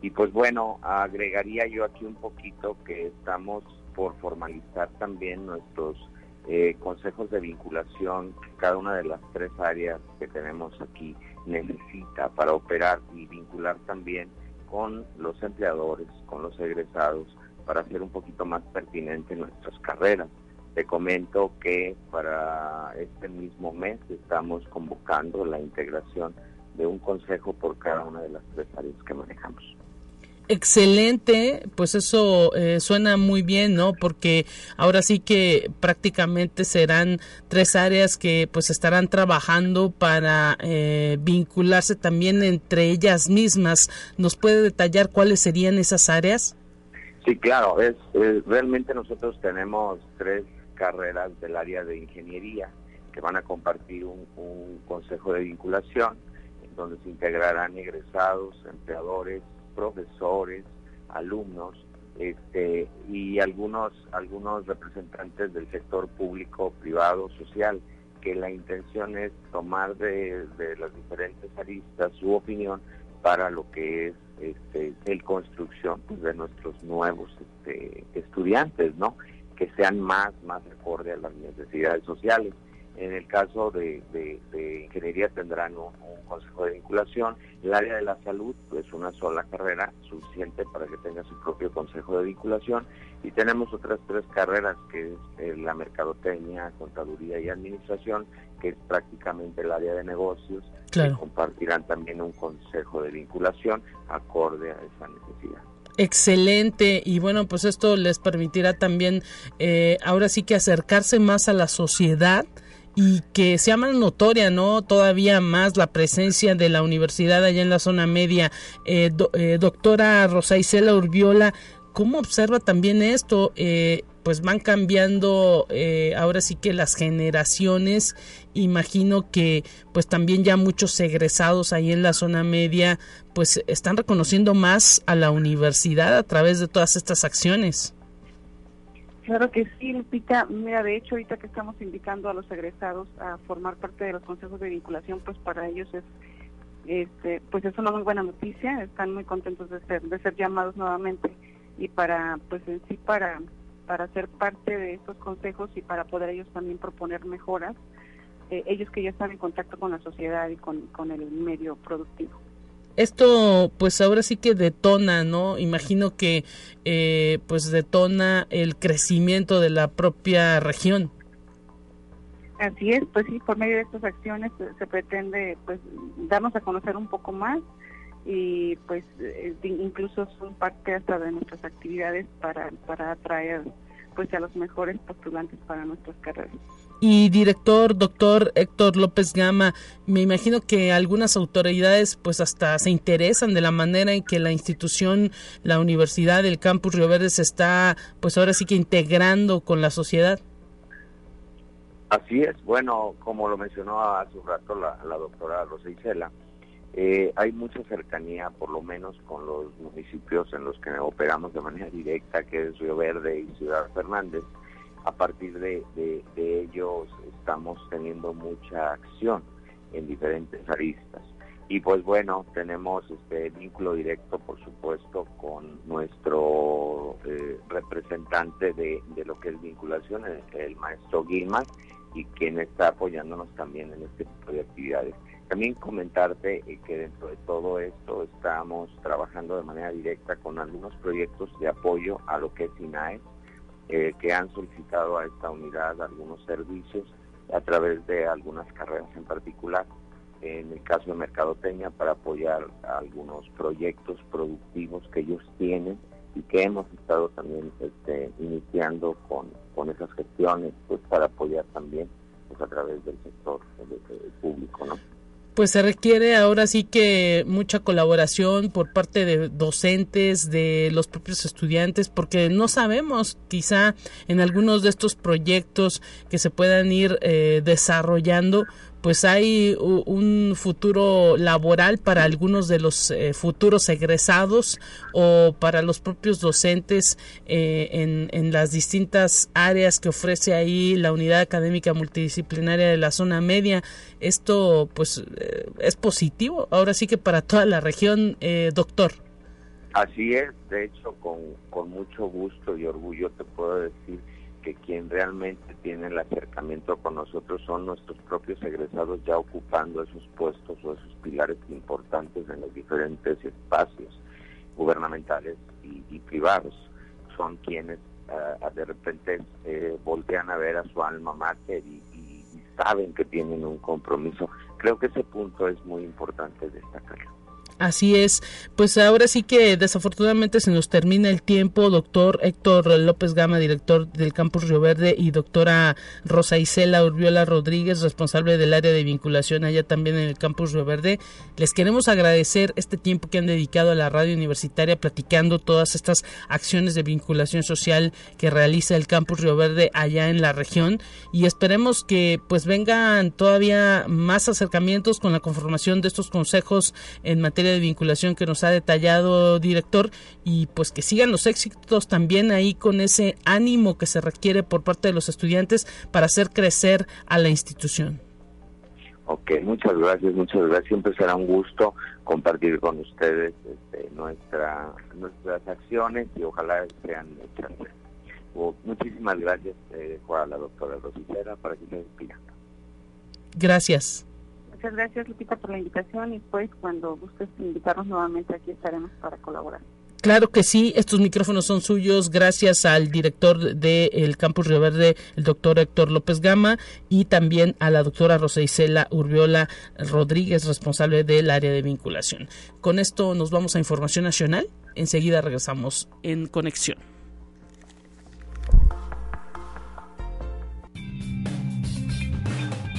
Speaker 7: Y pues bueno, agregaría yo aquí un poquito que estamos por formalizar también nuestros eh, consejos de vinculación cada una de las tres áreas que tenemos aquí necesita para operar y vincular también con los empleadores, con los egresados, para hacer un poquito más pertinente nuestras carreras. Te comento que para este mismo mes estamos convocando la integración de un consejo por cada una de las tres áreas que manejamos
Speaker 1: excelente, pues eso eh, suena muy bien, ¿no? Porque ahora sí que prácticamente serán tres áreas que pues estarán trabajando para eh, vincularse también entre ellas mismas. ¿Nos puede detallar cuáles serían esas áreas?
Speaker 7: Sí, claro, es, realmente nosotros tenemos tres carreras del área de ingeniería que van a compartir un, consejo de vinculación donde se integrarán egresados, empleadores, profesores, alumnos este, y algunos, algunos representantes del sector público, privado, social, que la intención es tomar de, las diferentes aristas su opinión para lo que es este, el construcción pues, de nuestros nuevos este, estudiantes, ¿no? Que sean más, más acorde a las necesidades sociales. En el caso de, ingeniería tendrán un, consejo de vinculación. El área de la salud es pues, una sola carrera suficiente para que tenga su propio consejo de vinculación. Y tenemos otras tres carreras que es eh, la mercadotecnia, contaduría y administración, que es prácticamente el área de negocios. Que compartirán también un consejo de vinculación acorde a esa necesidad.
Speaker 1: Excelente y bueno pues esto les permitirá también eh, ahora sí que acercarse más a la sociedad y que sea más notoria, ¿no? Todavía más la presencia de la universidad allá en la zona media. Eh, eh, doctora Rosa Isela Urbiola, ¿cómo observa también esto? Eh, pues van cambiando ahora sí que las generaciones imagino que pues también ya muchos egresados ahí en la zona media pues están reconociendo más a la universidad a través de todas estas acciones.
Speaker 8: Claro que sí, Lupita. Mira, de hecho, ahorita que estamos invitando a los egresados a formar parte de los consejos de vinculación, pues para ellos es, este, pues es una muy buena noticia. Están muy contentos de ser, de ser llamados nuevamente y para, pues en sí, para, para ser parte de estos consejos y para poder ellos también proponer mejoras. Eh, ellos que ya están en contacto con la sociedad y con, con el medio productivo
Speaker 1: esto pues ahora sí que detona, ¿no? Imagino que eh, pues detona el crecimiento de la propia región.
Speaker 8: Así es, pues sí, por medio de estas acciones se pretende pues darnos a conocer un poco más y pues eh, incluso son parte hasta de nuestras actividades para, para atraer pues a los mejores postulantes para nuestras carreras.
Speaker 1: Y director, doctor Héctor López Gama, me imagino que algunas autoridades pues hasta se interesan de la manera en que la institución, la universidad, el campus Río Verde se está pues ahora sí que integrando con la sociedad.
Speaker 7: Así es, bueno, como lo mencionó hace un rato la, doctora Rosa Isela, eh, hay mucha cercanía, por lo menos con los municipios en los que operamos de manera directa, que es Río Verde y Ciudad Fernández a partir de, ellos estamos teniendo mucha acción en diferentes aristas. Y pues bueno, tenemos este vínculo directo, por supuesto, con nuestro eh, representante de, lo que es vinculación, el, maestro Guilman, y quien está apoyándonos también en este tipo de actividades. También comentarte eh, que dentro de todo esto estamos trabajando de manera directa con algunos proyectos de apoyo a lo que es INAE, eh, que han solicitado a esta unidad algunos servicios a través de algunas carreras en particular. En el caso de Mercadoteña, para apoyar algunos proyectos productivos que ellos tienen y que hemos estado también este, iniciando con, con esas gestiones, pues para apoyar también pues, a través del sector público, ¿no?
Speaker 1: Pues se requiere ahora sí que mucha colaboración por parte de docentes, de los propios estudiantes, porque no sabemos quizá en algunos de estos proyectos que se puedan ir eh, desarrollando, pues hay un futuro laboral para algunos de los eh, futuros egresados o para los propios docentes eh, en, en, las distintas áreas que ofrece ahí la unidad académica multidisciplinaria de la zona media. Esto pues eh, es positivo, ahora sí que para toda la región, doctor.
Speaker 7: Así es, de hecho con, con mucho gusto y orgullo te puedo decir que quien realmente tiene el acercamiento con nosotros son nuestros propios egresados ya ocupando esos puestos o esos pilares importantes en los diferentes espacios gubernamentales y, privados. Son quienes ah, de repente eh, voltean a ver a su alma mater y, y saben que tienen un compromiso. Creo que ese punto es muy importante destacarlo.
Speaker 1: Así es, pues ahora sí que desafortunadamente se nos termina el tiempo, doctor Héctor López Gama, director del Campus Río Verde, y doctora Rosa Isela Urbiola Rodríguez, responsable del área de vinculación allá también en el Campus Río Verde. Les queremos agradecer este tiempo que han dedicado a la radio universitaria platicando todas estas acciones de vinculación social que realiza el Campus Río Verde allá en la región y esperemos que pues vengan todavía más acercamientos con la conformación de estos consejos en materia de vinculación que nos ha detallado director y pues que sigan los éxitos también ahí con ese ánimo que se requiere por parte de los estudiantes para hacer crecer a la institución.
Speaker 7: Ok, muchas gracias, muchas gracias. Siempre será un gusto compartir con ustedes este, nuestra, nuestras acciones y ojalá sean muchas. muchísimas gracias eh, a la doctora Rosicera para que se despida.
Speaker 1: Gracias.
Speaker 8: Muchas gracias, Lupita, por la invitación y pues cuando gustes invitarnos nuevamente aquí estaremos para colaborar.
Speaker 1: Claro que sí, estos micrófonos son suyos gracias al director del Campus Río Verde, el doctor Héctor López Gama, y también a la doctora Rosa Isela Urbiola Rodríguez, responsable del área de vinculación. Con esto nos vamos a Información Nacional. Enseguida regresamos en conexión.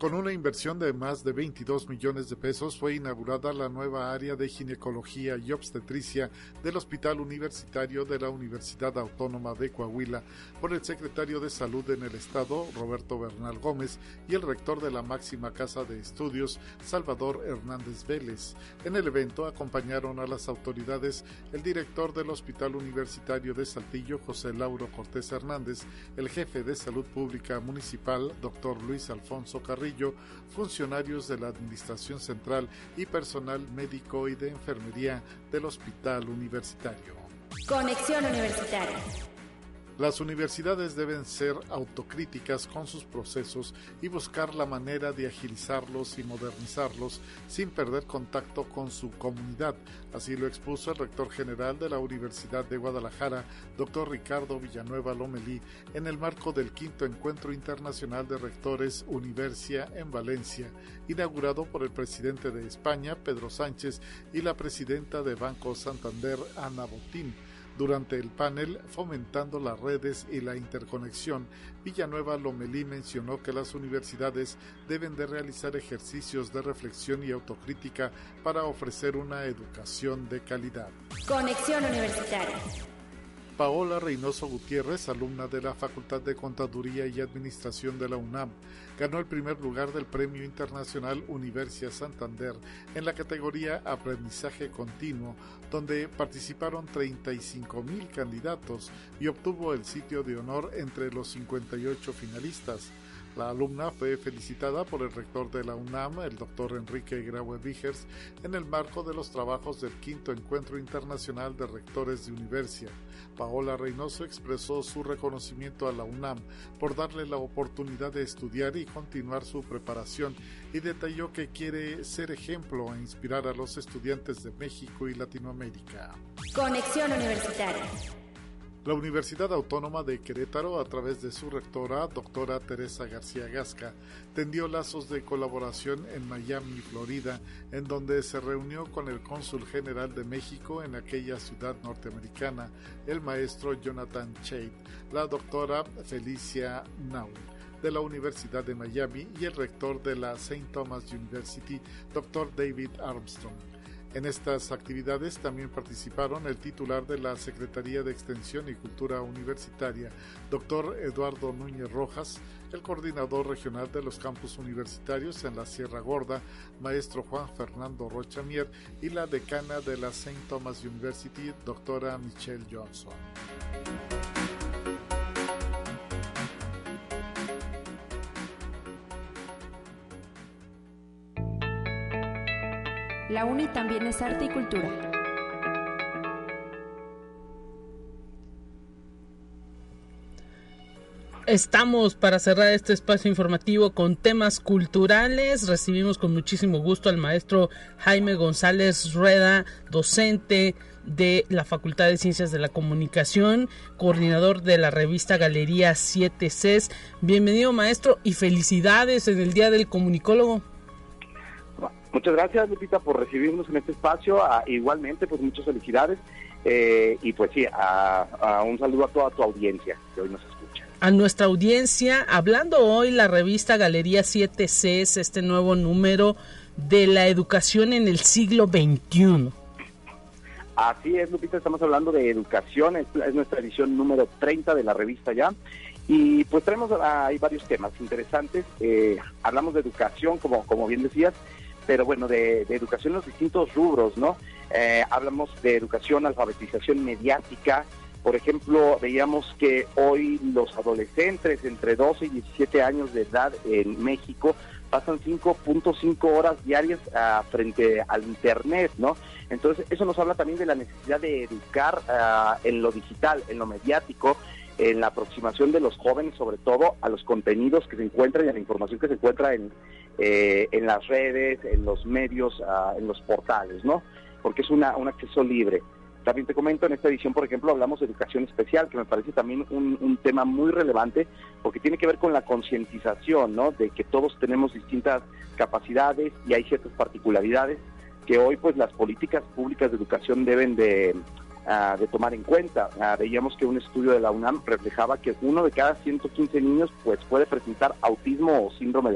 Speaker 9: Con una inversión de más de 22 millones de pesos fue inaugurada la nueva área de ginecología y obstetricia del Hospital Universitario de la Universidad Autónoma de Coahuila por el secretario de Salud en el Estado, Roberto Bernal Gómez, y el rector de la máxima casa de estudios, Salvador Hernández Vélez. En el evento acompañaron a las autoridades el director del Hospital Universitario de Saltillo, José Lauro Cortés Hernández, el jefe de Salud Pública Municipal, doctor Luis Alfonso Carrillo, funcionarios de la Administración Central y personal médico y de enfermería del Hospital Universitario.
Speaker 2: Conexión Universitaria.
Speaker 9: Las universidades deben ser autocríticas con sus procesos y buscar la manera de agilizarlos y modernizarlos sin perder contacto con su comunidad. Así lo expuso el rector general de la Universidad de Guadalajara, doctor Ricardo Villanueva Lomelí, en el marco del quinto encuentro internacional de rectores Universia en Valencia, inaugurado por el presidente de España, Pedro Sánchez, y la presidenta de Banco Santander, Ana Botín. Durante el panel Fomentando las redes y la interconexión, Villanueva Lomelí mencionó que las universidades deben de realizar ejercicios de reflexión y autocrítica para ofrecer una educación de calidad.
Speaker 2: Conexión Universitaria.
Speaker 9: Paola Reynoso Gutiérrez, alumna de la Facultad de Contaduría y Administración de la UNAM, ganó el primer lugar del Premio Internacional Universia Santander en la categoría Aprendizaje Continuo, donde participaron 35 mil candidatos y obtuvo el sitio de honor entre los 58 finalistas. La alumna fue felicitada por el rector de la UNAM, el doctor Enrique Graue Vigers, en el marco de los trabajos del quinto Encuentro Internacional de Rectores de Universia. Paola Reynoso expresó su reconocimiento a la UNAM por darle la oportunidad de estudiar y continuar su preparación y detalló que quiere ser ejemplo e inspirar a los estudiantes de México y Latinoamérica.
Speaker 2: Conexión Universitaria.
Speaker 9: La Universidad Autónoma de Querétaro, a través de su rectora, doctora Teresa García Gasca, tendió lazos de colaboración en Miami, Florida, en donde se reunió con el cónsul general de México en aquella ciudad norteamericana, el maestro Jonathan Chait, la doctora Felicia Naul de la Universidad de Miami y el rector de la St. Thomas University, Dr. David Armstrong. En estas actividades también participaron el titular de la Secretaría de Extensión y Cultura Universitaria, doctor Eduardo Núñez Rojas, el coordinador regional de los campus universitarios en la Sierra Gorda, maestro Juan Fernando Rochamier, y la decana de la St. Thomas University, doctora Michelle Johnson.
Speaker 2: La UNI también es arte y cultura.
Speaker 1: Estamos para cerrar este espacio informativo con temas culturales. Recibimos con muchísimo gusto al maestro Jaime González Rueda, docente de la Facultad de Ciencias de la Comunicación, coordinador de la revista Galería 7 Cs. Bienvenido maestro y felicidades en el Día del Comunicólogo.
Speaker 10: Muchas gracias, Lupita, por recibirnos en este espacio. Ah, igualmente, pues muchas felicidades. Eh, y pues sí, a, un saludo a toda tu audiencia que hoy nos escucha.
Speaker 1: A nuestra audiencia, hablando hoy la revista Galería 7C, es este nuevo número de la educación en el siglo XXI.
Speaker 10: Así es, Lupita, estamos hablando de educación, es, nuestra edición número 30 de la revista ya. Y pues tenemos ahí varios temas interesantes. Eh, hablamos de educación, como, como bien decías, pero bueno, de, educación en los distintos rubros, ¿no? Eh, hablamos de educación, alfabetización mediática. Por ejemplo, veíamos que hoy los adolescentes entre 12 y 17 años de edad en México pasan 5.5 horas diarias ah, frente al Internet, ¿no? Entonces, eso nos habla también de la necesidad de educar ah, en lo digital, en lo mediático, en la aproximación de los jóvenes, sobre todo a los contenidos que se encuentran y a la información que se encuentra en, eh, en las redes, en los medios, ah, en los portales, ¿no? Porque es una, un acceso libre. También te comento, en esta edición, por ejemplo, hablamos de educación especial, que me parece también un, un tema muy relevante, porque tiene que ver con la concientización, ¿no? De que todos tenemos distintas capacidades y hay ciertas particularidades que hoy, pues, las políticas públicas de educación deben de, ah, de tomar en cuenta. Ah, veíamos que un estudio de la UNAM reflejaba que uno de cada 115 niños, pues, puede presentar autismo o síndrome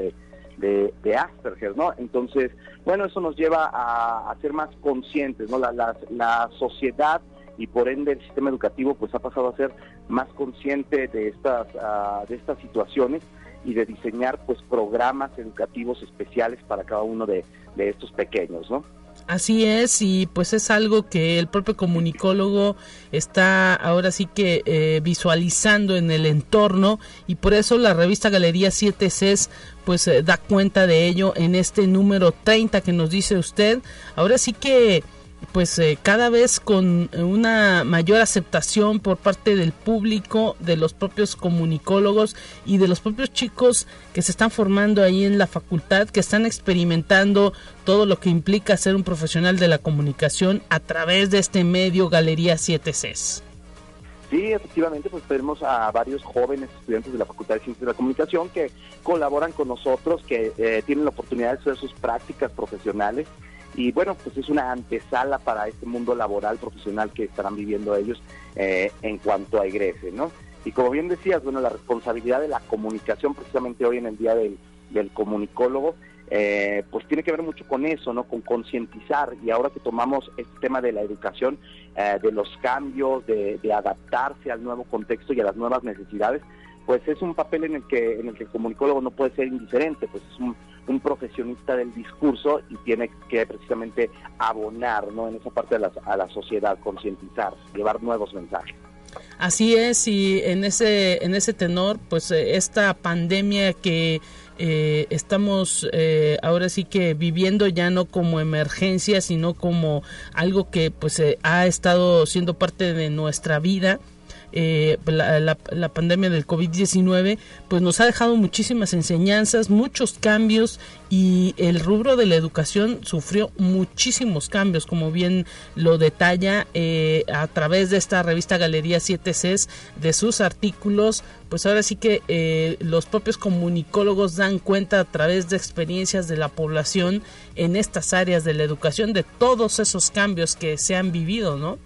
Speaker 10: de, de, Asperger, ¿no? Entonces, bueno, eso nos lleva a, ser más conscientes, ¿no? La, la, sociedad y por ende el sistema educativo pues ha pasado a ser más consciente de estas, ah, de estas situaciones y de diseñar pues programas educativos especiales para cada uno de, de estos pequeños, ¿no?
Speaker 1: Así es, y pues es algo que el propio comunicólogo está ahora sí que eh, visualizando en el entorno y por eso la revista Galería 7 Cs pues eh, da cuenta de ello en este número 30 que nos dice usted. Ahora sí que pues eh, cada vez con una mayor aceptación por parte del público, de los propios comunicólogos y de los propios chicos que se están formando ahí en la facultad, que están experimentando todo lo que implica ser un profesional de la comunicación a través de este medio Galería 7Cs.
Speaker 10: Sí, efectivamente, pues tenemos a varios jóvenes estudiantes de la Facultad de Ciencias de la Comunicación que colaboran con nosotros, que eh, tienen la oportunidad de hacer sus prácticas profesionales y bueno, pues es una antesala para este mundo laboral profesional que estarán viviendo ellos eh, en cuanto a egrese, ¿no? Y como bien decías, bueno, la responsabilidad de la comunicación precisamente hoy en el Día del, Comunicólogo, eh, pues tiene que ver mucho con eso, ¿no? Con concientizar y ahora que tomamos este tema de la educación, eh, de los cambios, de adaptarse al nuevo contexto y a las nuevas necesidades, pues es un papel en el que en el que el comunicólogo no puede ser indiferente, pues es un, profesionista del discurso y tiene que precisamente abonar ¿no? en esa parte de a la sociedad, concientizar, llevar nuevos mensajes.
Speaker 1: Así es, y en ese, en ese tenor, pues eh, esta pandemia que eh, estamos eh, ahora sí que viviendo ya no como emergencia, sino como algo que pues ha estado siendo parte de nuestra vida, eh, la, pandemia del COVID-19, pues nos ha dejado muchísimas enseñanzas, muchos cambios y el rubro de la educación sufrió muchísimos cambios, como bien lo detalla eh, a través de esta revista Galería 7Cs, de sus artículos, pues ahora sí que eh, los propios comunicólogos dan cuenta a través de experiencias de la población en estas áreas de la educación de todos esos cambios que se han vivido, ¿no?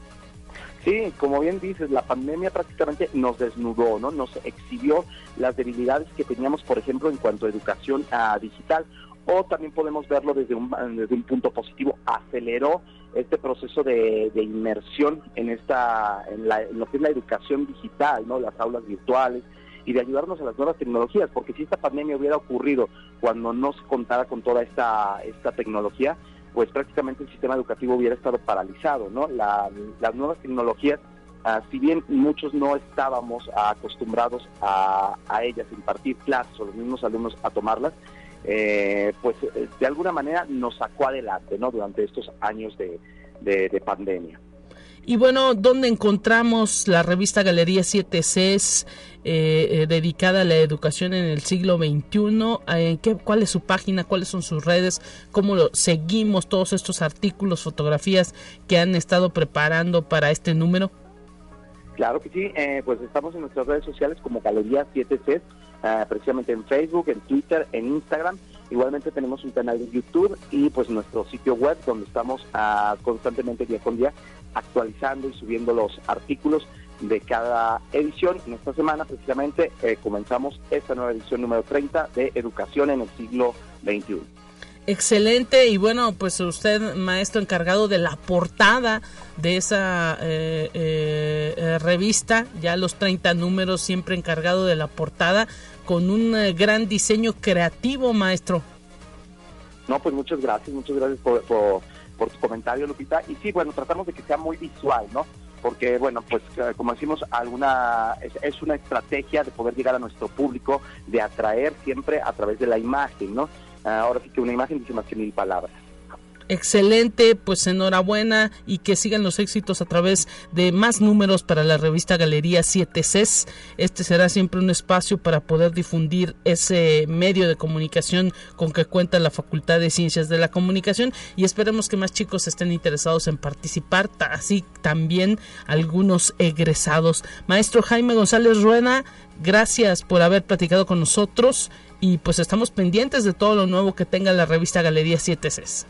Speaker 10: Sí, como bien dices, la pandemia prácticamente nos desnudó, ¿no? Nos exhibió las debilidades que teníamos, por ejemplo, en cuanto a educación digital. O también podemos verlo desde un, desde un punto positivo, aceleró este proceso de, inmersión en esta en, lo que es la educación digital, ¿no? Las aulas virtuales y de ayudarnos a las nuevas tecnologías, porque si esta pandemia hubiera ocurrido cuando no se contara con toda esta esta tecnología, pues prácticamente el sistema educativo hubiera estado paralizado, ¿no? las nuevas tecnologías Ah, si bien muchos no estábamos acostumbrados a, ellas, impartir clases o los mismos alumnos a tomarlas, eh, pues eh, de alguna manera nos sacó adelante ¿no? durante estos años de, pandemia.
Speaker 1: Y bueno, ¿dónde encontramos la revista Galería 7Cs eh, dedicada a la educación en el siglo XXI? qué, ¿Cuál es su página? ¿Cuáles son sus redes? ¿Cómo lo, seguimos todos estos artículos, fotografías que han estado preparando para este número?
Speaker 10: Claro que sí, eh, pues estamos en nuestras redes sociales como Galería 7C, eh, precisamente en Facebook, en Twitter, en Instagram. Igualmente tenemos un canal de YouTube y pues nuestro sitio web donde estamos ah, constantemente día con día actualizando y subiendo los artículos de cada edición. En esta semana precisamente eh, comenzamos esta nueva edición número 30 de Educación en el siglo XXI.
Speaker 1: Excelente y bueno, pues usted maestro encargado de la portada de esa eh, eh, eh, revista, ya los 30 números siempre encargado de la portada, con un gran diseño creativo, maestro.
Speaker 10: No, pues muchas gracias, muchas gracias por, por, tu comentario, Lupita. Y sí, bueno, tratamos de que sea muy visual, ¿no? Porque, bueno, pues como decimos, alguna es una estrategia de poder llegar a nuestro público, de atraer siempre a través de la imagen, ¿no? Ahora sí que una imagen dice más que mil palabras.
Speaker 1: Excelente, pues enhorabuena y que sigan los éxitos a través de más números para la revista Galería 7Cs. Este será siempre un espacio para poder difundir ese medio de comunicación con que cuenta la Facultad de Ciencias de la Comunicación y esperemos que más chicos estén interesados en participar, así también algunos egresados. Maestro Jaime González Rueda, gracias por haber platicado con nosotros y pues estamos pendientes de todo lo nuevo que tenga la revista Galería 7Cs.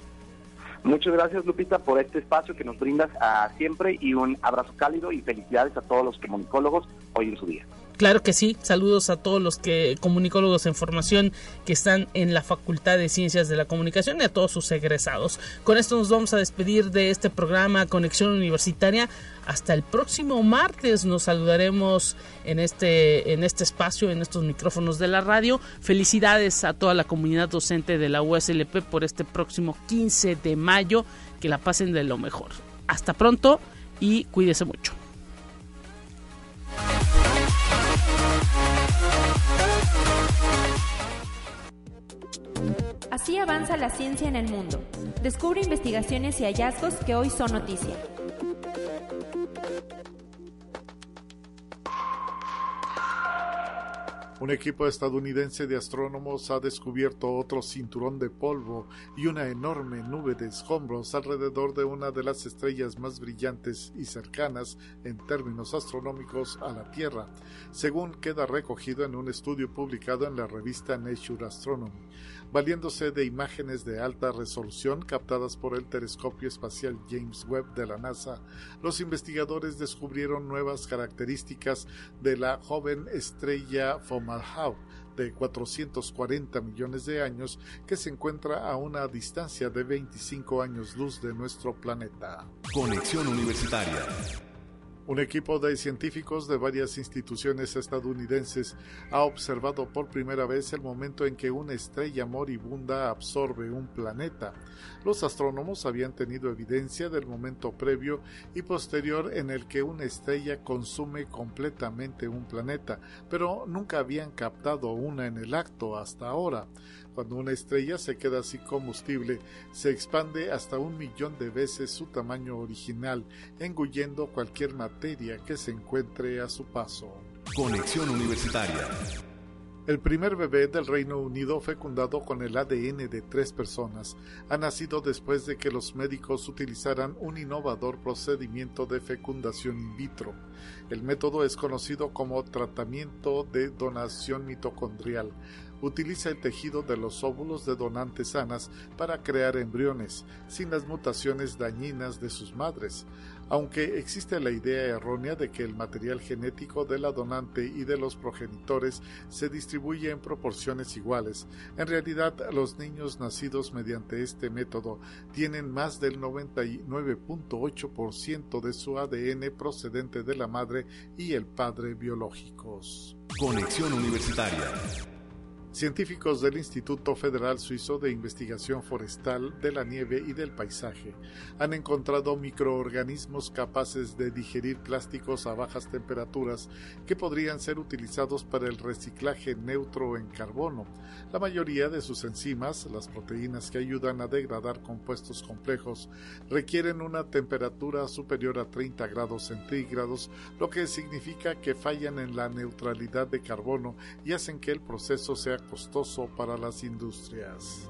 Speaker 10: Muchas gracias Lupita por este espacio que nos brindas a siempre y un abrazo cálido y felicidades a todos los comunicólogos hoy en su día.
Speaker 1: Claro que sí, saludos a todos los que comunicólogos en formación que están en la Facultad de Ciencias de la Comunicación y a todos sus egresados. Con esto nos vamos a despedir de este programa Conexión Universitaria. Hasta el próximo martes nos saludaremos en este, en este espacio, en estos micrófonos de la radio. Felicidades a toda la comunidad docente de la USLP por este próximo 15 de mayo. Que la pasen de lo mejor. Hasta pronto y cuídese mucho.
Speaker 2: Así avanza la ciencia en el mundo. Descubre investigaciones y hallazgos que hoy son noticia.
Speaker 9: Un equipo estadounidense de astrónomos ha descubierto otro cinturón de polvo y una enorme nube de escombros alrededor de una de las estrellas más brillantes y cercanas en términos astronómicos a la Tierra, según queda recogido en un estudio publicado en la revista Nature Astronomy valiéndose de imágenes de alta resolución captadas por el telescopio espacial James Webb de la NASA, los investigadores descubrieron nuevas características de la joven estrella Fomalhaut de 440 millones de años que se encuentra a una distancia de 25 años luz de nuestro planeta.
Speaker 6: Conexión Universitaria
Speaker 9: un equipo de científicos de varias instituciones estadounidenses ha observado por primera vez el momento en que una estrella moribunda absorbe un planeta. Los astrónomos habían tenido evidencia del momento previo y posterior en el que una estrella consume completamente un planeta, pero nunca habían captado una en el acto hasta ahora. Cuando una estrella se queda sin combustible, se expande hasta un millón de veces su tamaño original, engullendo cualquier materia que se encuentre a su paso.
Speaker 6: Conexión Universitaria.
Speaker 9: El primer bebé del Reino Unido fecundado con el ADN de tres personas ha nacido después de que los médicos utilizaran un innovador procedimiento de fecundación in vitro. El método es conocido como tratamiento de donación mitocondrial utiliza el tejido de los óvulos de donantes sanas para crear embriones, sin las mutaciones dañinas de sus madres. aunque existe la idea errónea de que el material genético de la donante y de los progenitores se distribuye en proporciones iguales. En realidad, los niños nacidos mediante este método tienen más del 99.8% de su ADN procedente de la madre y el padre biológicos.
Speaker 6: Conexión Universitaria.
Speaker 9: Científicos del Instituto Federal Suizo de Investigación Forestal de la Nieve y del Paisaje han encontrado microorganismos capaces de digerir plásticos a bajas temperaturas que podrían ser utilizados para el reciclaje neutro en carbono. La mayoría de sus enzimas, las proteínas que ayudan a degradar compuestos complejos, requieren una temperatura superior a 30 grados centígrados, lo que significa que fallan en la neutralidad de carbono y hacen que el proceso sea costoso para las industrias.